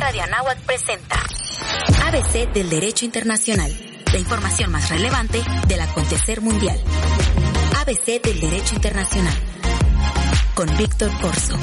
Radio Anáhuac presenta ABC del Derecho Internacional, la información más relevante del acontecer mundial. ABC del Derecho Internacional, con Víctor Corso.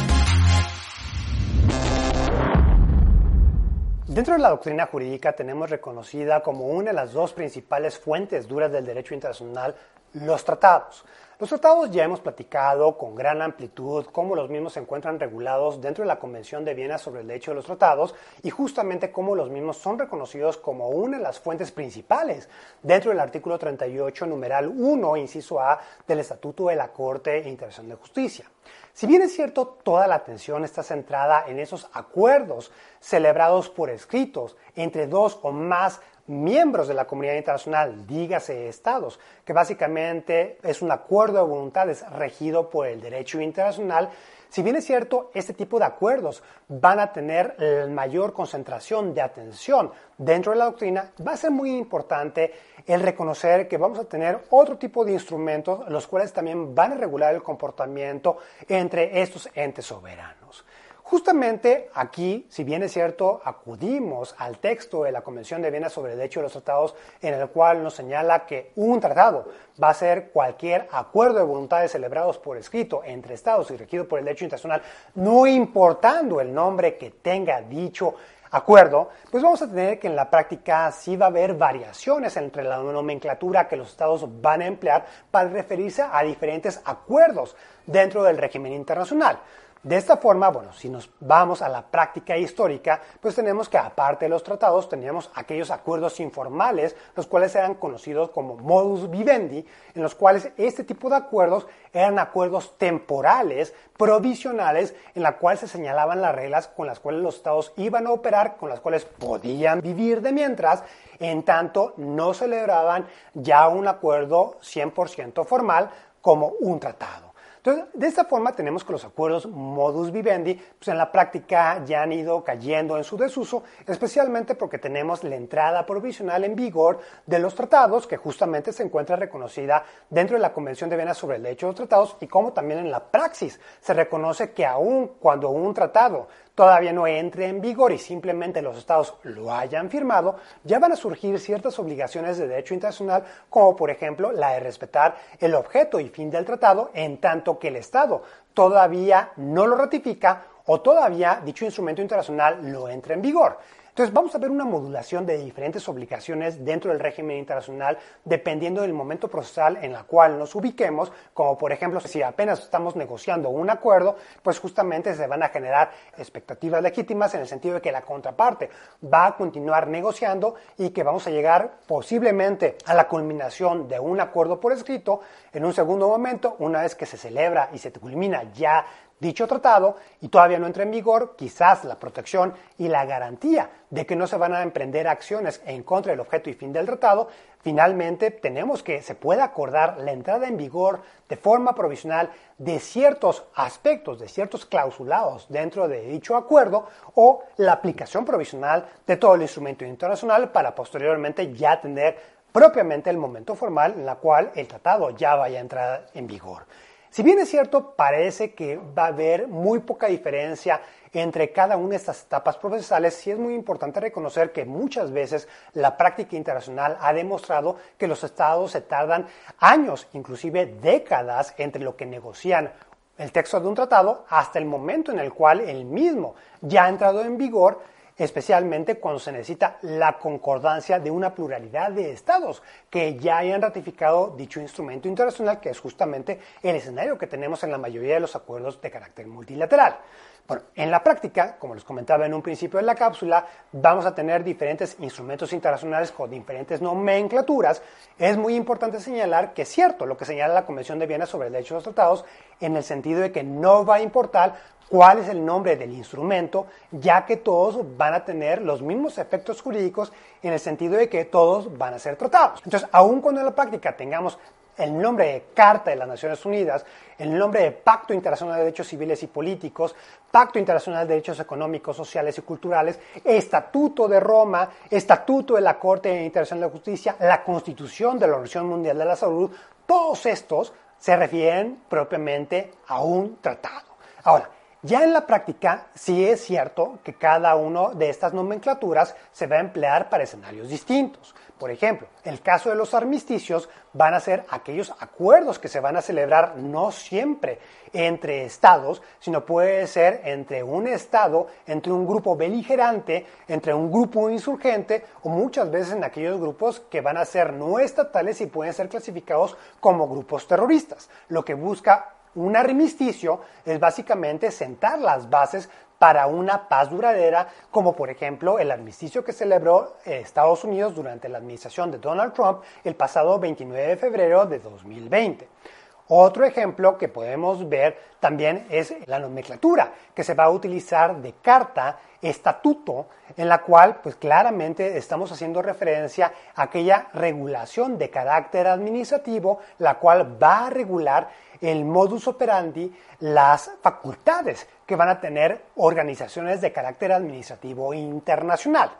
Dentro de la doctrina jurídica tenemos reconocida como una de las dos principales fuentes duras del derecho internacional los tratados. Los tratados ya hemos platicado con gran amplitud cómo los mismos se encuentran regulados dentro de la Convención de Viena sobre el derecho de los tratados y justamente cómo los mismos son reconocidos como una de las fuentes principales dentro del artículo 38, numeral 1, inciso A del Estatuto de la Corte Internacional de Justicia. Si bien es cierto, toda la atención está centrada en esos acuerdos celebrados por escritos entre dos o más miembros de la comunidad internacional, dígase estados, que básicamente es un acuerdo de voluntades regido por el derecho internacional, si bien es cierto, este tipo de acuerdos van a tener mayor concentración de atención dentro de la doctrina, va a ser muy importante el reconocer que vamos a tener otro tipo de instrumentos, los cuales también van a regular el comportamiento entre estos entes soberanos. Justamente aquí, si bien es cierto, acudimos al texto de la Convención de Viena sobre el Derecho de los Tratados, en el cual nos señala que un tratado va a ser cualquier acuerdo de voluntades celebrados por escrito entre Estados y regido por el derecho internacional, no importando el nombre que tenga dicho acuerdo, pues vamos a tener que en la práctica sí va a haber variaciones entre la nomenclatura que los estados van a emplear para referirse a diferentes acuerdos dentro del régimen internacional. De esta forma, bueno, si nos vamos a la práctica histórica, pues tenemos que aparte de los tratados, teníamos aquellos acuerdos informales, los cuales eran conocidos como modus vivendi, en los cuales este tipo de acuerdos eran acuerdos temporales, provisionales, en la cual se señalaban las reglas con las cuales los estados iban a operar, con las cuales podían vivir de mientras, en tanto no celebraban ya un acuerdo 100% formal como un tratado. Entonces, de esta forma tenemos que los acuerdos modus vivendi, pues en la práctica ya han ido cayendo en su desuso, especialmente porque tenemos la entrada provisional en vigor de los tratados, que justamente se encuentra reconocida dentro de la Convención de Viena sobre el derecho de los tratados, y como también en la praxis se reconoce que aun cuando un tratado todavía no entre en vigor y simplemente los estados lo hayan firmado, ya van a surgir ciertas obligaciones de derecho internacional, como por ejemplo la de respetar el objeto y fin del tratado, en tanto que el estado todavía no lo ratifica o todavía dicho instrumento internacional lo entra en vigor. Entonces vamos a ver una modulación de diferentes obligaciones dentro del régimen internacional dependiendo del momento procesal en el cual nos ubiquemos, como por ejemplo si apenas estamos negociando un acuerdo, pues justamente se van a generar expectativas legítimas en el sentido de que la contraparte va a continuar negociando y que vamos a llegar posiblemente a la culminación de un acuerdo por escrito en un segundo momento, una vez que se celebra y se culmina ya dicho tratado y todavía no entra en vigor, quizás la protección y la garantía de que no se van a emprender acciones en contra del objeto y fin del tratado, finalmente tenemos que se pueda acordar la entrada en vigor de forma provisional de ciertos aspectos, de ciertos clausulados dentro de dicho acuerdo o la aplicación provisional de todo el instrumento internacional para posteriormente ya tener propiamente el momento formal en la cual el tratado ya vaya a entrar en vigor. Si bien es cierto, parece que va a haber muy poca diferencia entre cada una de estas etapas procesales, sí es muy importante reconocer que muchas veces la práctica internacional ha demostrado que los estados se tardan años, inclusive décadas, entre lo que negocian el texto de un tratado hasta el momento en el cual el mismo ya ha entrado en vigor especialmente cuando se necesita la concordancia de una pluralidad de estados que ya hayan ratificado dicho instrumento internacional, que es justamente el escenario que tenemos en la mayoría de los acuerdos de carácter multilateral. Bueno, en la práctica, como les comentaba en un principio de la cápsula, vamos a tener diferentes instrumentos internacionales con diferentes nomenclaturas. Es muy importante señalar que es cierto lo que señala la Convención de Viena sobre el derecho de los tratados, en el sentido de que no va a importar cuál es el nombre del instrumento, ya que todos van a tener los mismos efectos jurídicos en el sentido de que todos van a ser tratados. Entonces, aun cuando en la práctica tengamos el nombre de Carta de las Naciones Unidas, el nombre de Pacto Internacional de Derechos Civiles y Políticos, Pacto Internacional de Derechos Económicos, Sociales y Culturales, Estatuto de Roma, Estatuto de la Corte Internacional de Justicia, la Constitución de la Organización Mundial de la Salud, todos estos se refieren propiamente a un tratado. Ahora, Ya en la práctica, sí es cierto que cada una de estas nomenclaturas se va a emplear para escenarios distintos. Por ejemplo, el caso de los armisticios van a ser aquellos acuerdos que se van a celebrar no siempre entre estados, sino puede ser entre un estado, entre un grupo beligerante, entre un grupo insurgente o muchas veces en aquellos grupos que van a ser no estatales y pueden ser clasificados como grupos terroristas, lo que busca un armisticio es básicamente sentar las bases para una paz duradera, como por ejemplo el armisticio que celebró Estados Unidos durante la administración de Donald Trump el pasado 29 de febrero de 2020. Otro ejemplo que podemos ver también es la nomenclatura que se va a utilizar de carta estatuto en la cual pues claramente estamos haciendo referencia a aquella regulación de carácter administrativo la cual va a regular el modus operandi, las facultades que van a tener organizaciones de carácter administrativo internacional.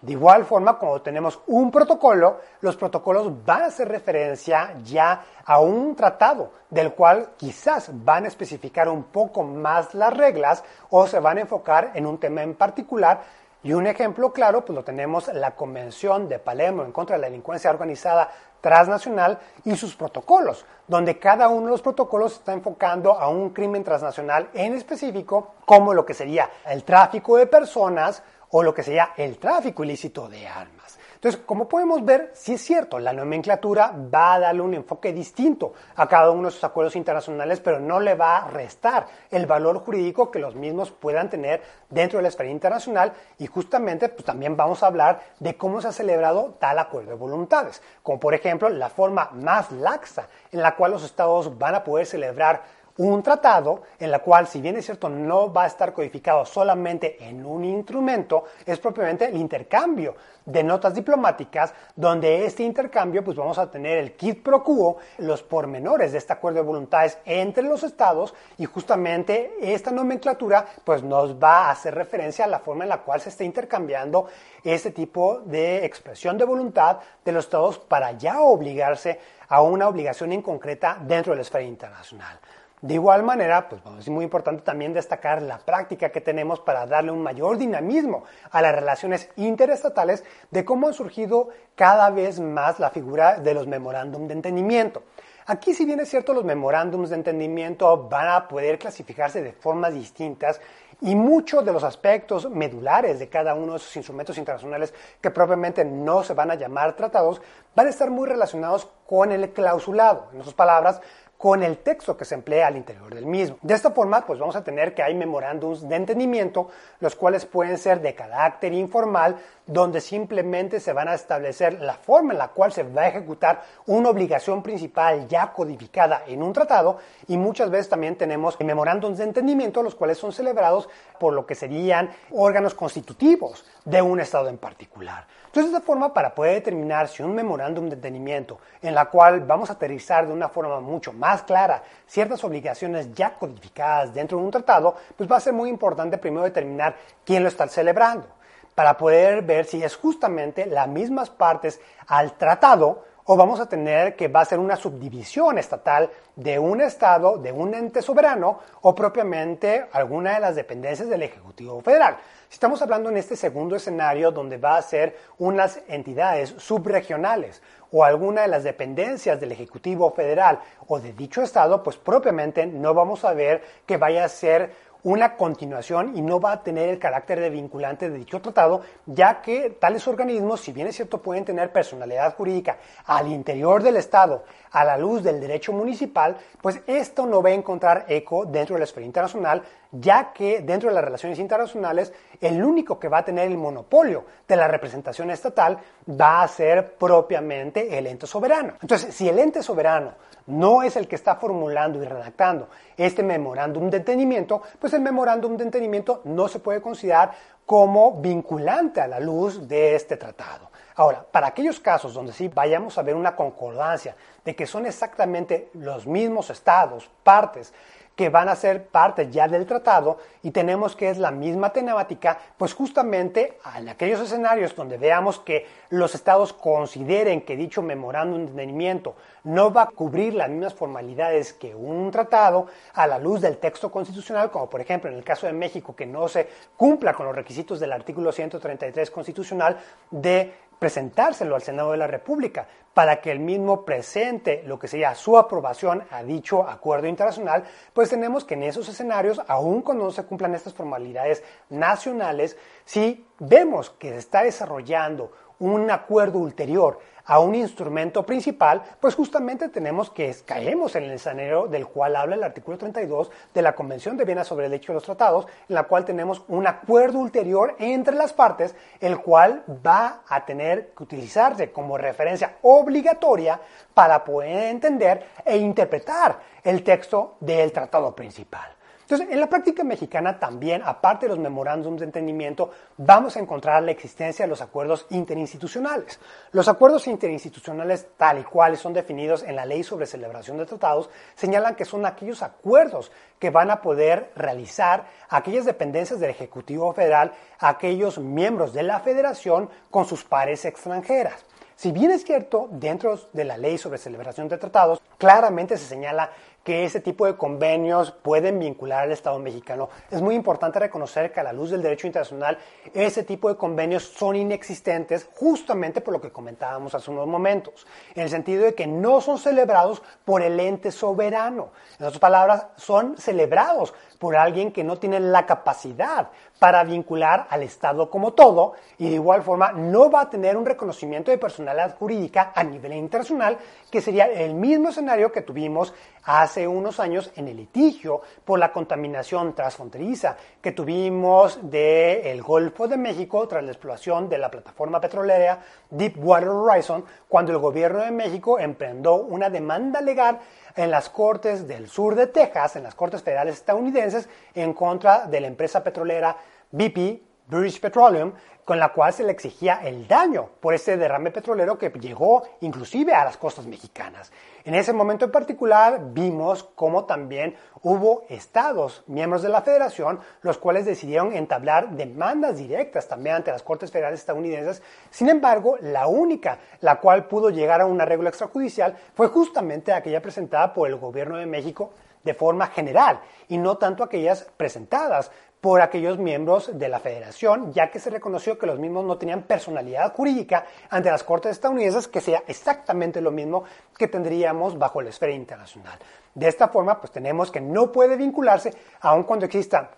De igual forma, cuando tenemos un protocolo, los protocolos van a hacer referencia ya a un tratado del cual quizás van a especificar un poco más las reglas o se van a enfocar en un tema en particular. Y un ejemplo claro, pues lo tenemos la Convención de Palermo en contra de la delincuencia organizada transnacional y sus protocolos, donde cada uno de los protocolos está enfocando a un crimen transnacional en específico, como lo que sería el tráfico de personas o lo que sería el tráfico ilícito de armas. Entonces, como podemos ver, sí es cierto, la nomenclatura va a darle un enfoque distinto a cada uno de esos acuerdos internacionales, pero no le va a restar el valor jurídico que los mismos puedan tener dentro de la esfera internacional. Y justamente pues, también vamos a hablar de cómo se ha celebrado tal acuerdo de voluntades, como por ejemplo la forma más laxa en la cual los estados van a poder celebrar un tratado en la cual, si bien es cierto, no va a estar codificado solamente en un instrumento, es propiamente el intercambio de notas diplomáticas, donde este intercambio, pues vamos a tener el kit pro quo, los pormenores de este acuerdo de voluntades entre los estados y justamente esta nomenclatura, pues nos va a hacer referencia a la forma en la cual se está intercambiando este tipo de expresión de voluntad de los estados para ya obligarse a una obligación en concreta dentro de la esfera internacional. De igual manera, pues es muy importante también destacar la práctica que tenemos para darle un mayor dinamismo a las relaciones interestatales de cómo han surgido cada vez más la figura de los memorándum de entendimiento. Aquí, si bien es cierto, los memorándums de entendimiento van a poder clasificarse de formas distintas y muchos de los aspectos medulares de cada uno de esos instrumentos internacionales que propiamente no se van a llamar tratados van a estar muy relacionados con el clausulado. En otras palabras, con el texto que se emplea al interior del mismo. De esta forma, pues vamos a tener que hay memorándums de entendimiento, los cuales pueden ser de carácter informal, donde simplemente se van a establecer la forma en la cual se va a ejecutar una obligación principal ya codificada en un tratado, y muchas veces también tenemos memorándums de entendimiento, los cuales son celebrados por lo que serían órganos constitutivos de un Estado en particular. Entonces, de esta forma, para poder determinar si un memorándum de entendimiento en la cual vamos a aterrizar de una forma mucho más clara ciertas obligaciones ya codificadas dentro de un tratado, pues va a ser muy importante primero determinar quién lo está celebrando, para poder ver si es justamente las mismas partes al tratado o vamos a tener que va a ser una subdivisión estatal de un Estado, de un ente soberano o propiamente alguna de las dependencias del Ejecutivo Federal. Estamos hablando en este segundo escenario donde va a ser unas entidades subregionales o alguna de las dependencias del Ejecutivo Federal o de dicho Estado, pues propiamente no vamos a ver que vaya a ser una continuación y no va a tener el carácter de vinculante de dicho tratado, ya que tales organismos, si bien es cierto, pueden tener personalidad jurídica al interior del Estado, a la luz del derecho municipal, pues esto no va a encontrar eco dentro de la esfera internacional, ya que dentro de las relaciones internacionales, el único que va a tener el monopolio de la representación estatal va a ser propiamente el ente soberano. Entonces, si el ente soberano no es el que está formulando y redactando este memorándum de entendimiento, pues el memorándum de entendimiento no se puede considerar como vinculante a la luz de este tratado. Ahora, para aquellos casos donde sí vayamos a ver una concordancia de que son exactamente los mismos estados, partes, que van a ser parte ya del tratado y tenemos que es la misma temática, pues justamente en aquellos escenarios donde veamos que los estados consideren que dicho memorándum de entendimiento no va a cubrir las mismas formalidades que un tratado a la luz del texto constitucional, como por ejemplo en el caso de México que no se cumpla con los requisitos del artículo 133 constitucional de presentárselo al Senado de la República para que el mismo presente lo que sería su aprobación a dicho acuerdo internacional, pues tenemos que en esos escenarios, aun cuando no se cumplan estas formalidades nacionales, si vemos que se está desarrollando un acuerdo ulterior a un instrumento principal, pues justamente tenemos que caemos en el escenario del cual habla el artículo 32 de la Convención de Viena sobre el Derecho de los Tratados, en la cual tenemos un acuerdo ulterior entre las partes, el cual va a tener que utilizarse como referencia obligatoria para poder entender e interpretar el texto del tratado principal. Entonces, en la práctica mexicana también, aparte de los memorándums de entendimiento, vamos a encontrar la existencia de los acuerdos interinstitucionales. Los acuerdos interinstitucionales, tal y cual son definidos en la ley sobre celebración de tratados, señalan que son aquellos acuerdos que van a poder realizar aquellas dependencias del Ejecutivo Federal, aquellos miembros de la Federación con sus pares extranjeras. Si bien es cierto, dentro de la ley sobre celebración de tratados, claramente se señala que ese tipo de convenios pueden vincular al Estado mexicano. Es muy importante reconocer que a la luz del derecho internacional ese tipo de convenios son inexistentes justamente por lo que comentábamos hace unos momentos, en el sentido de que no son celebrados por el ente soberano. En otras palabras, son celebrados por alguien que no tiene la capacidad para vincular al Estado como todo y de igual forma no va a tener un reconocimiento de personalidad jurídica a nivel internacional, que sería el mismo escenario que tuvimos hace unos años en el litigio por la contaminación transfronteriza que tuvimos del Golfo de México tras la exploración de la plataforma petrolera Deepwater Horizon, cuando el gobierno de México emprendió una demanda legal en las Cortes del Sur de Texas, en las Cortes Federales estadounidenses, en contra de la empresa petrolera BP, British Petroleum, con la cual se le exigía el daño por ese derrame petrolero que llegó inclusive a las costas mexicanas. En ese momento en particular vimos cómo también hubo estados, miembros de la federación, los cuales decidieron entablar demandas directas también ante las Cortes Federales estadounidenses. Sin embargo, la única la cual pudo llegar a un arreglo extrajudicial fue justamente aquella presentada por el gobierno de México de forma general y no tanto aquellas presentadas por aquellos miembros de la federación, ya que se reconoció que los mismos no tenían personalidad jurídica ante las Cortes estadounidenses, que sea exactamente lo mismo que tendríamos bajo la esfera internacional. De esta forma, pues tenemos que no puede vincularse, aun cuando existan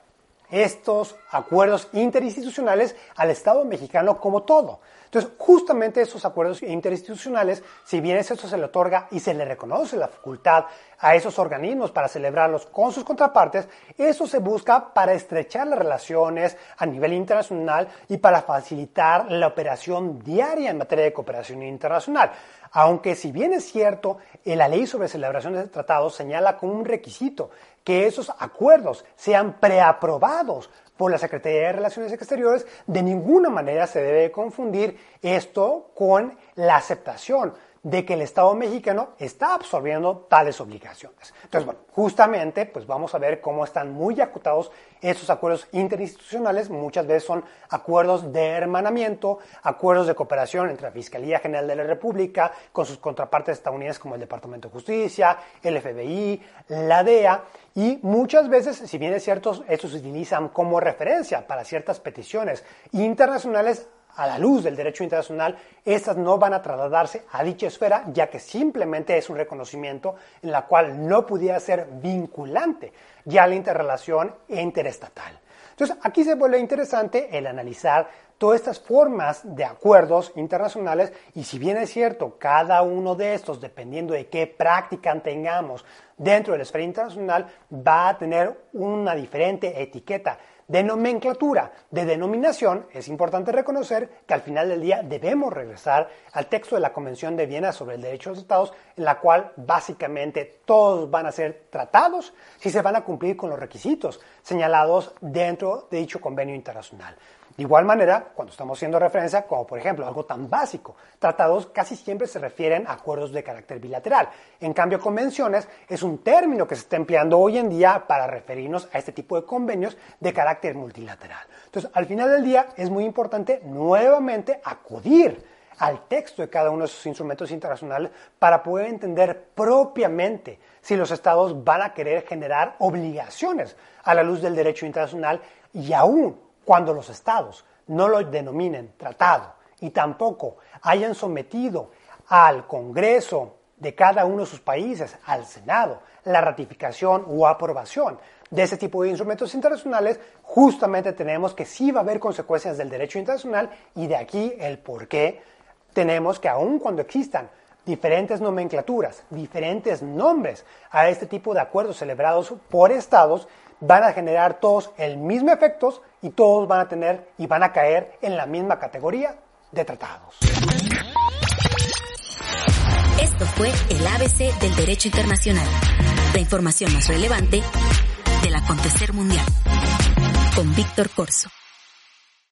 estos acuerdos interinstitucionales al Estado mexicano como todo. Entonces, justamente esos acuerdos interinstitucionales, si bien eso se le otorga y se le reconoce la facultad a esos organismos para celebrarlos con sus contrapartes, eso se busca para estrechar las relaciones a nivel internacional y para facilitar la operación diaria en materia de cooperación internacional. Aunque si bien es cierto, la ley sobre celebración de tratados señala como un requisito que esos acuerdos sean preaprobados por la Secretaría de Relaciones Exteriores, de ninguna manera se debe confundir esto con la aceptación de que el Estado mexicano está absorbiendo tales obligaciones. Entonces, bueno, justamente, pues vamos a ver cómo están muy acotados esos acuerdos interinstitucionales. Muchas veces son acuerdos de hermanamiento, acuerdos de cooperación entre la Fiscalía General de la República con sus contrapartes estadounidenses como el Departamento de Justicia, el FBI, la DEA. Y muchas veces, si bien es cierto, estos se utilizan como referencia para ciertas peticiones internacionales, a la luz del derecho internacional, estas no van a trasladarse a dicha esfera, ya que simplemente es un reconocimiento en la cual no pudiera ser vinculante ya la interrelación interestatal. Entonces, aquí se vuelve interesante el analizar todas estas formas de acuerdos internacionales y si bien es cierto, cada uno de estos, dependiendo de qué práctica tengamos dentro de la esfera internacional, va a tener una diferente etiqueta de nomenclatura, de denominación, es importante reconocer que al final del día debemos regresar al texto de la Convención de Viena sobre el Derecho de los Estados, en la cual básicamente todos van a ser tratados si se van a cumplir con los requisitos señalados dentro de dicho convenio internacional. De igual manera, cuando estamos haciendo referencia, como por ejemplo algo tan básico, tratados casi siempre se refieren a acuerdos de carácter bilateral. En cambio, convenciones es un término que se está empleando hoy en día para referirnos a este tipo de convenios de carácter multilateral. Entonces, al final del día es muy importante nuevamente acudir al texto de cada uno de esos instrumentos internacionales para poder entender propiamente si los estados van a querer generar obligaciones a la luz del derecho internacional y aún cuando los estados no lo denominen tratado y tampoco hayan sometido al Congreso de cada uno de sus países, al Senado, la ratificación o aprobación de ese tipo de instrumentos internacionales, justamente tenemos que sí va a haber consecuencias del derecho internacional y de aquí el por qué tenemos que aun cuando existan diferentes nomenclaturas, diferentes nombres a este tipo de acuerdos celebrados por estados, van a generar todos el mismo efecto y todos van a tener y van a caer en la misma categoría de tratados. Esto fue el ABC del Derecho Internacional, la información más relevante del acontecer mundial, con Víctor Corso.